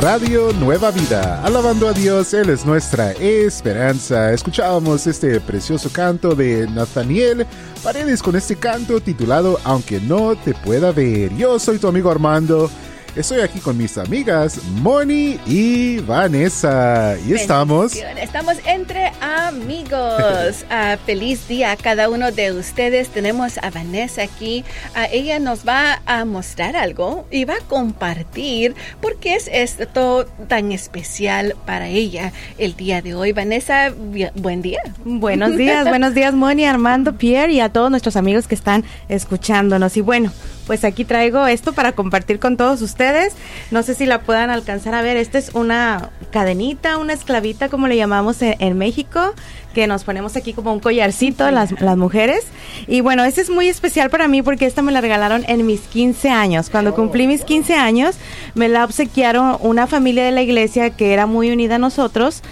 Radio Nueva Vida, alabando a Dios, Él es nuestra esperanza. Escuchábamos este precioso canto de Nathaniel Paredes con este canto titulado Aunque no te pueda ver. Yo soy tu amigo Armando Estoy aquí con mis amigas Moni y Vanessa. Y estamos. Estamos entre amigos. Ah, feliz día a cada uno de ustedes. Tenemos a Vanessa aquí. Ah, ella nos va a mostrar algo y va a compartir por qué es esto tan especial para ella el día de hoy. Vanessa, buen día. Buenos días, buenos días, Moni, Armando, Pierre y a todos nuestros amigos que están escuchándonos. Y bueno, pues aquí traigo esto para compartir con todos ustedes. No sé si la puedan alcanzar a ver. Esta es una cadenita, una esclavita, como le llamamos en, México, que nos ponemos aquí como un collarcito las, las, mujeres. Y bueno, este es muy especial para mí porque esta me la regalaron en mis 15 años. Cuando cumplí mis 15 años, me la obsequiaron una familia de la iglesia que era muy unida a nosotros.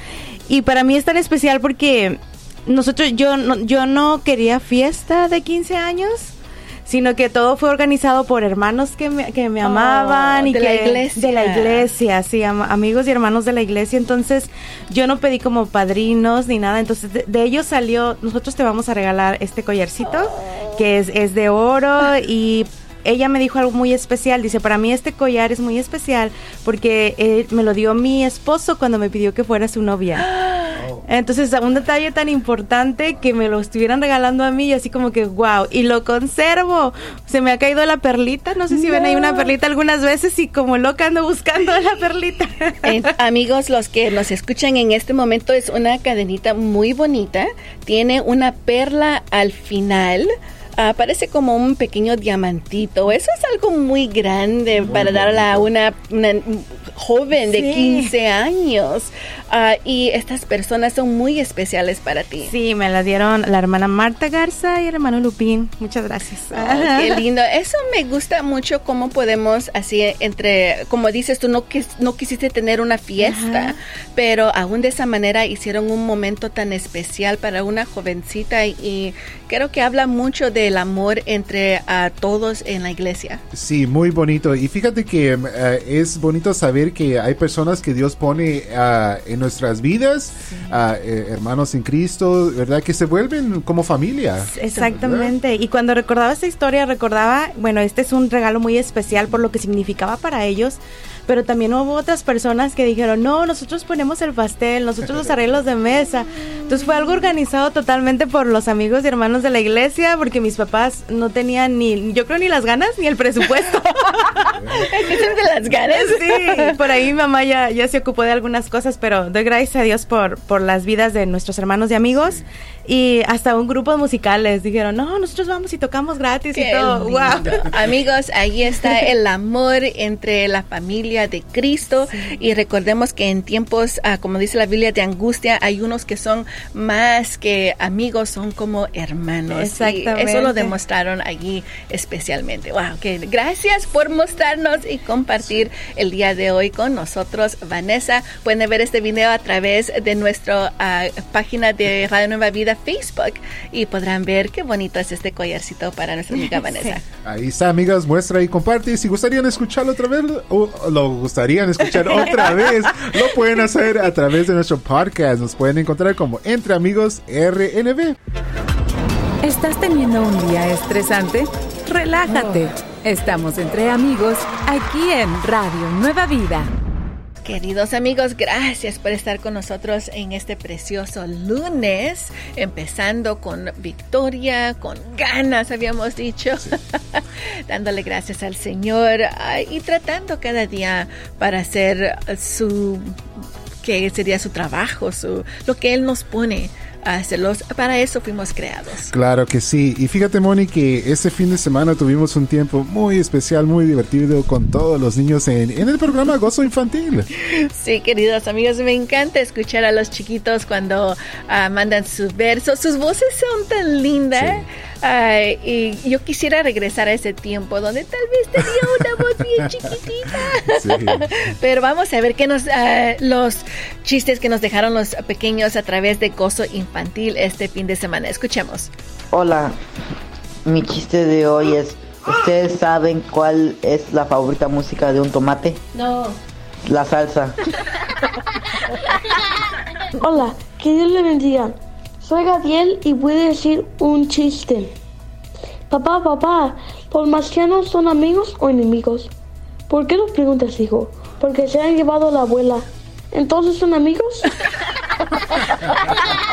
Y para mí es tan especial porque nosotros, yo yo no quería fiesta de 15 años sino que todo fue organizado por hermanos que me, que me oh, amaban y de que la iglesia. de la iglesia, sí, amigos y hermanos de la iglesia. Entonces, yo no pedí como padrinos ni nada. Entonces, de, ellos salió, nosotros te vamos a regalar este collarcito que es, es de oro y ella me dijo algo muy especial. Dice, para mí este collar es muy especial porque me lo dio mi esposo cuando me pidió que fuera su novia. Entonces, un detalle tan importante que me lo estuvieran regalando a mí y así como que, wow, y lo conservo. Se me ha caído la perlita, no sé si ven ahí una perlita algunas veces y como loca ando buscando la perlita. amigos, los que nos escuchan en este momento es una cadenita muy bonita, tiene una perla al final. Uh, parece como un pequeño diamantito. Eso es algo muy grande para darle a una, una joven de 15 años. Ah, y estas personas son muy especiales para ti. Sí, me la dieron la hermana Marta Garza y el hermano Lupín. Muchas gracias. qué lindo. Eso me gusta mucho cómo podemos así entre, como dices tú, no, no quisiste tener una fiesta, pero aún de esa manera hicieron un momento tan especial para una jovencita y, creo que habla mucho del amor entre a todos en la iglesia. Sí, muy bonito. Y fíjate que eh, es bonito saber que hay personas que Dios pone uh, en nuestras vidas, eh, hermanos en Cristo, ¿verdad? Que se vuelven como familia. Exactamente. Y cuando recordaba esta historia, recordaba, bueno, este es un regalo muy especial por lo que significaba para ellos pero también hubo otras personas que dijeron, no, nosotros ponemos el pastel, nosotros los arreglos de mesa. Entonces fue algo organizado totalmente por los amigos y hermanos de la iglesia, porque mis papás no tenían ni, yo creo ni las ganas ni el presupuesto. de las ganas? Sí, por ahí mamá ya, ya se ocupó de algunas cosas, pero doy gracias a Dios por, por las vidas de nuestros hermanos y amigos y hasta un grupo de musicales dijeron, no, nosotros vamos y tocamos gratis y todo. Wow. Amigos, ahí está el amor entre la familia de Cristo y recordemos que en tiempos, ah, como dice la Biblia, de angustia, hay unos que son más que amigos, son como hermanos. Exactamente. eso lo demostraron allí especialmente. Wow, que gracias por y compartir el día de hoy con nosotros, Vanessa. Pueden ver este video a través de nuestra ah, página de Radio Nueva Vida Facebook y podrán ver qué bonito es este collarcito para nuestra amiga Vanessa. Ahí está, amigas, muestra y comparte. Si gustarían escucharlo otra vez o lo gustarían escuchar otra vez, lo pueden hacer a través de nuestro podcast. Nos pueden encontrar como Entre Amigos RNB. ¿Estás teniendo un día estresante? Relájate. Estamos entre amigos aquí en Radio Nueva Vida. Queridos amigos, gracias por estar con nosotros en este precioso lunes, empezando con victoria, con ganas, habíamos dicho, dándole gracias al Señor y tratando cada día para hacer su que sería su trabajo, su, lo que Él nos pone hacerlos. Para eso fuimos creados. Claro que sí. Y fíjate, Moni, que este fin de semana tuvimos un tiempo muy especial, muy divertido con todos los niños en, en el programa Gozo Infantil. Sí, queridos amigos, me encanta escuchar a los chiquitos cuando uh, mandan sus versos. Sus voces son tan lindas. Sí. Uh, y yo quisiera regresar a ese tiempo donde tal vez tenía una voz bien chiquitita. Sí. Pero vamos a ver qué nos uh, los chistes que nos dejaron los pequeños a través de Gozo Infantil este fin de semana. Escuchemos. Hola, mi chiste de hoy es, ¿ustedes saben cuál es la favorita música de un tomate? No. La salsa. Hola, que Dios le bendiga. Soy Gabriel y voy a decir un chiste. Papá, papá, ¿los marcianos son amigos o enemigos? ¿Por qué lo preguntas, hijo? Porque se han llevado a la abuela. ¿Entonces son amigos?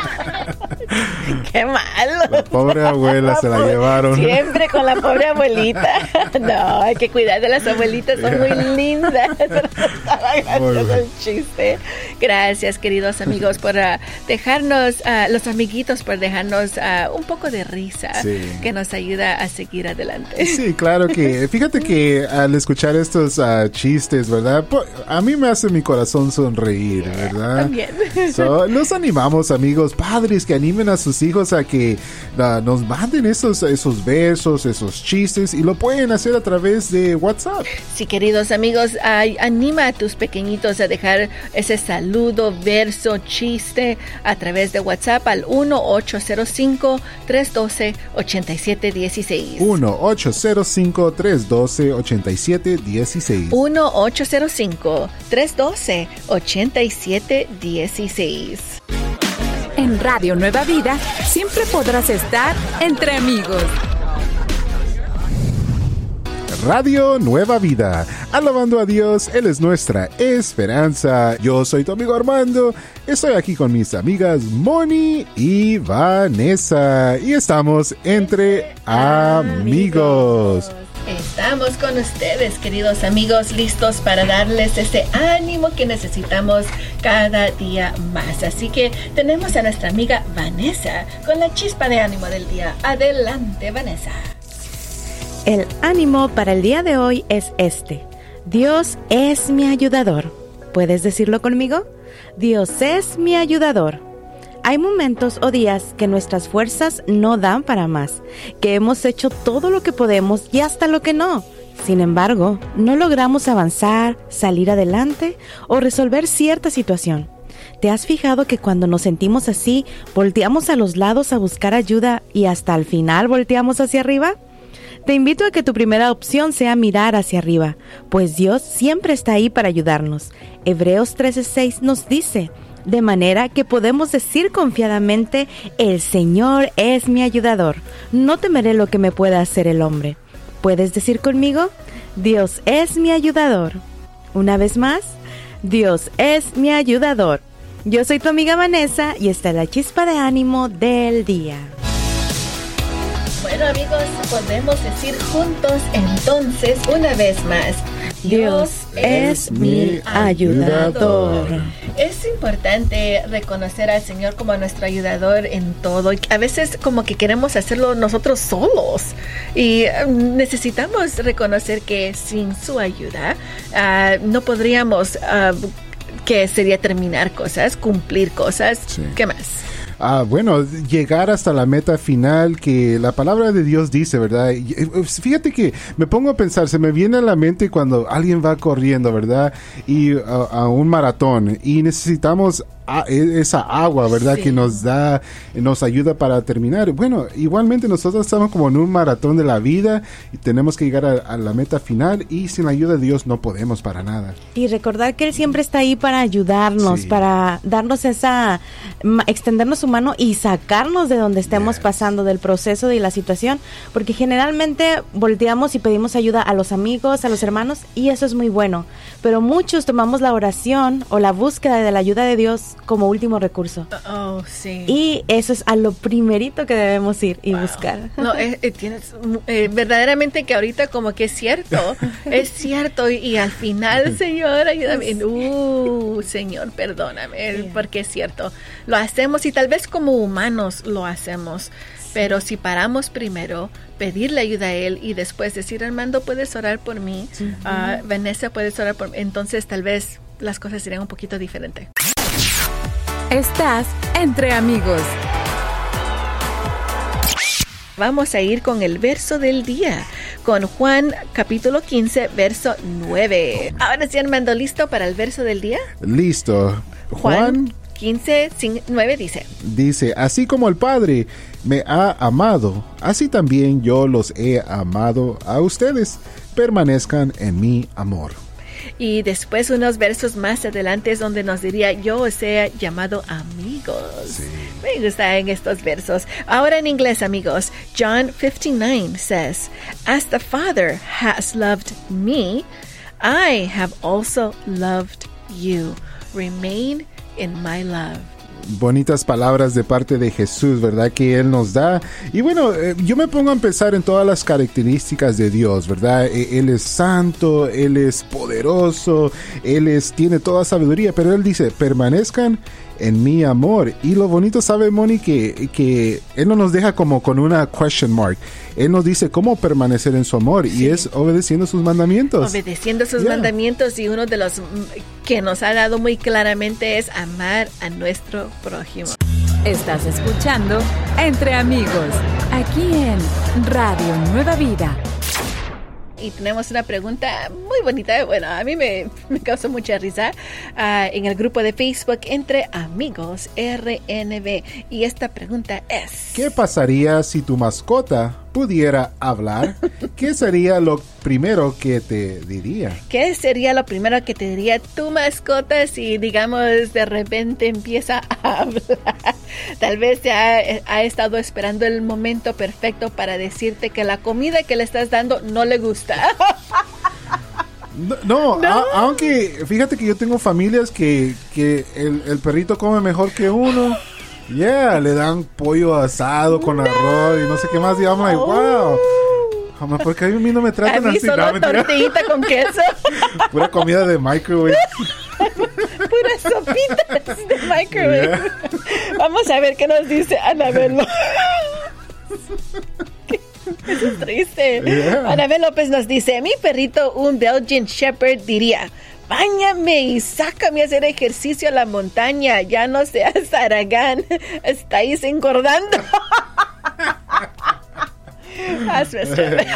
Qué malo. La pobre abuela se la llevaron. Siempre con la pobre abuelita. No, hay que cuidar de las abuelitas, son muy lindas. Muy el chiste. Gracias, queridos amigos, por uh, dejarnos, uh, los amiguitos, por dejarnos uh, un poco de risa sí. que nos ayuda a seguir adelante. Sí, claro que, fíjate que al escuchar estos chistes, ¿verdad? A mí me hace mi corazón sonreír, ¿verdad? También. So, los animamos, amigos, padres, que animen a sus hijos a que uh, nos manden esos, esos versos, esos chistes y lo pueden hacer a través de WhatsApp. Sí, queridos amigos, anima a tus pequeñitos a dejar ese saludo, verso, chiste a través de WhatsApp al 1-805-312-8716. 1-805-312-8716. 1-805-312-8716. En Radio Nueva Vida siempre podrás estar entre amigos. Radio Nueva Vida, alabando a Dios, Él es nuestra esperanza. Yo soy tu amigo Armando, estoy aquí con mis amigas Moni y Vanessa y estamos entre amigos. Estamos con ustedes, queridos amigos, listos para darles ese ánimo que necesitamos cada día más. Así que tenemos a nuestra amiga Vanessa con la chispa de ánimo del día. Adelante, Vanessa. El ánimo para el día de hoy es este. Dios es mi ayudador. ¿Puedes decirlo conmigo? Dios es mi ayudador. Hay momentos o días que nuestras fuerzas no dan para más, que hemos hecho todo lo que podemos y hasta lo que no. Sin embargo, no logramos avanzar, salir adelante o resolver cierta situación. ¿Te has fijado que cuando nos sentimos así, volteamos a los lados a buscar ayuda y hasta al final volteamos hacia arriba? Te invito a que tu primera opción sea mirar hacia arriba, pues Dios siempre está ahí para ayudarnos. Hebreos 13:6 nos dice, de manera que podemos decir confiadamente, el Señor es mi ayudador, no temeré lo que me pueda hacer el hombre. ¿Puedes decir conmigo? Dios es mi ayudador. Una vez más, Dios es mi ayudador. Yo soy tu amiga Vanessa y esta es la chispa de ánimo del día. Bueno amigos, podemos decir juntos entonces una vez más, Dios es mi ayudador. Es importante reconocer al Señor como nuestro ayudador en todo. A veces como que queremos hacerlo nosotros solos y necesitamos reconocer que sin su ayuda uh, no podríamos, uh, que sería terminar cosas, cumplir cosas. Sí. ¿Qué más? Ah, bueno, llegar hasta la meta final que la palabra de Dios dice, ¿verdad? Fíjate que me pongo a pensar, se me viene a la mente cuando alguien va corriendo, ¿verdad? Y a, a un maratón y necesitamos esa agua, ¿verdad? Sí. Que nos da, nos ayuda para terminar. Bueno, igualmente nosotros estamos como en un maratón de la vida y tenemos que llegar a, a, la meta final y sin la ayuda de Dios no podemos para nada. Y recordar que Él siempre está ahí para ayudarnos, sí. para darnos esa, extendernos su mano y sacarnos de donde estemos yes. pasando, del proceso y la situación, porque generalmente volteamos y pedimos ayuda a los amigos, a los hermanos y eso es muy bueno, pero muchos tomamos la oración o la búsqueda de la ayuda de Dios como último recurso. Oh, sí. Y eso es a lo primerito que debemos ir y buscar. No, eh, eh, tienes eh, verdaderamente que ahorita como que es cierto, es cierto y, y al final, Señor, ayúdame. Uh, Señor, perdóname, porque es cierto. Lo hacemos y tal vez como humanos lo hacemos. Pero si paramos primero, pedirle ayuda a él y después decir, Armando, puedes orar por mí, Ah, Vanessa, puedes orar por mí, entonces tal vez las cosas serían un poquito diferentes. Estás entre amigos. Vamos a ir con el verso del día, con Juan capítulo 15, verso 9. Ahora sí, Armando, ¿listo para el verso del día? Listo. Juan 15, 9 dice. dice, así como el Padre me ha amado, así también yo los he amado a ustedes. Permanezcan en mi amor. Y después unos versos más adelante es donde nos diría, yo os he llamado amigos. Me gusta en estos versos. Ahora en inglés, amigos. John 59 says, As the Father has loved me, I have also loved you. Remain in my love. Bonitas palabras de parte de Jesús, ¿verdad? Que Él nos da. Y bueno, eh, yo me pongo a pensar en todas las características de Dios, ¿verdad? E- Él es santo, Él es poderoso, Él es, tiene toda sabiduría, pero Él dice, permanezcan en mi amor. Y lo bonito, sabe, Moni, que, que Él no nos deja como con una question mark. Él nos dice cómo permanecer en su amor y es obedeciendo sus mandamientos. Obedeciendo sus Yeah. mandamientos y uno de los mm, que nos ha dado muy claramente es amar a nuestro prójimo. Estás escuchando Entre Amigos, aquí en Radio Nueva Vida. Y tenemos una pregunta muy bonita, bueno, a mí me, me causó mucha risa ah, en el grupo de Facebook Entre Amigos RNB. Y esta pregunta es... ¿Qué pasaría si tu mascota pudiera hablar? ¿Qué sería lo primero que te diría? ¿Qué sería lo primero que te diría tu mascota si, digamos, de repente empieza a hablar? Tal vez te ha, ha estado esperando el momento perfecto para decirte que la comida que le estás dando no le gusta. No, no, a- aunque fíjate que yo tengo familias que, que el, el perrito come mejor que uno. Yeah, le dan pollo asado con arroz y no sé qué más. Y I'm like, wow. Jamás, porque a mí no me tratan así. solo No, tortillita con queso, Pura comida de microwave. puras sopitas de microwave. Vamos a ver qué nos dice Anabel. Eso es triste. Yeah. Anabel López nos dice, mi perrito, un Belgian Shepherd, diría, Báñame y sácame a hacer ejercicio a la montaña. Ya no seas Aragán. Estáis engordando. Hazme hacer.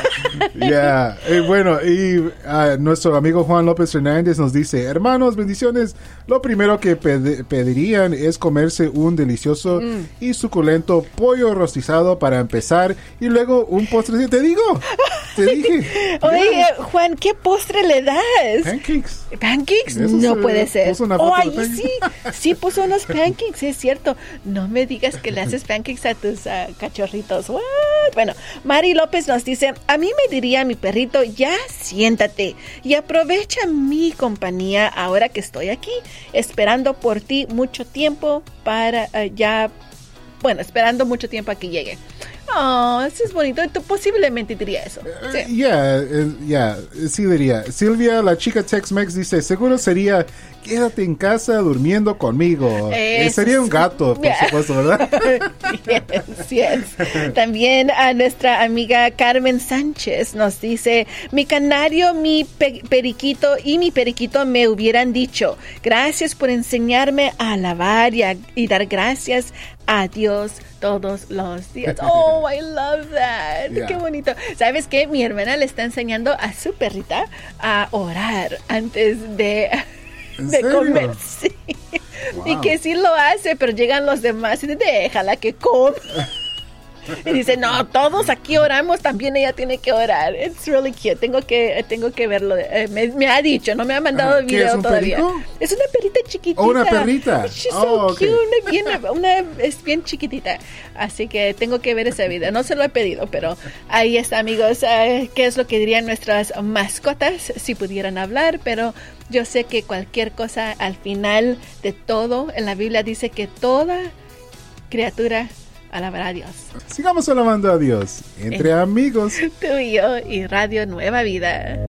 Ya, eh, bueno, y ah, nuestro amigo Juan López Fernández nos dice, hermanos, bendiciones. Lo primero que ped- pedirían es comerse un delicioso Mm. y suculento pollo rostizado para empezar y luego un postre. Te digo, te dije. Oye, Juan, ¿qué postre le das? Pancakes. ¿Pancakes? Eso No se- puede ser. puso una Oh, ahí sí, sí puso unos pancakes, es cierto. No me digas que le haces pancakes a tus ah, cachorritos. What? Bueno, Mari López nos dice, a mí me diría mi perrito, ya siéntate y aprovecha mi compañía ahora que estoy aquí, esperando por ti mucho tiempo para ah, ya, bueno, esperando mucho tiempo a que llegue. Oh, eso es bonito. Tú posiblemente diría eso. Sí. Eh, Ya, eh, sí diría. Silvia, la chica Tex-Mex, dice, seguro sería, quédate en casa durmiendo conmigo. Eh, sería un gato, por supuesto, ¿verdad? Yes, yes. También a nuestra amiga Carmen Sánchez nos dice, mi canario, mi pe- periquito y mi periquito me hubieran dicho, gracias por enseñarme a alabar y, a- y dar gracias a Dios todos los días. Oh, I love that. Yeah. Qué bonito. ¿Sabes qué? Mi hermana le está enseñando a su perrita a orar antes de... ¿En de comer, sí. Y que sí lo hace, pero llegan los demás y déjala que coma. Y dice, no, todos aquí oramos, también ella tiene que orar. It's really cute. Tengo que, tengo que verlo. Eh, me, ha dicho, no me ha mandado el video todavía. Es una perrita chiquitita. Oh, una perrita. She's so oh, cute. Una, es bien chiquitita. Así que tengo que ver ese video. No se lo he pedido, pero ahí está, amigos. Eh, ¿Qué es lo que dirían nuestras mascotas si pudieran hablar? Pero yo sé que cualquier cosa al final de todo en la Biblia dice que toda criatura alabará a Dios. Sigamos alabando a Dios entre amigos. Tú y yo y Radio Nueva Vida.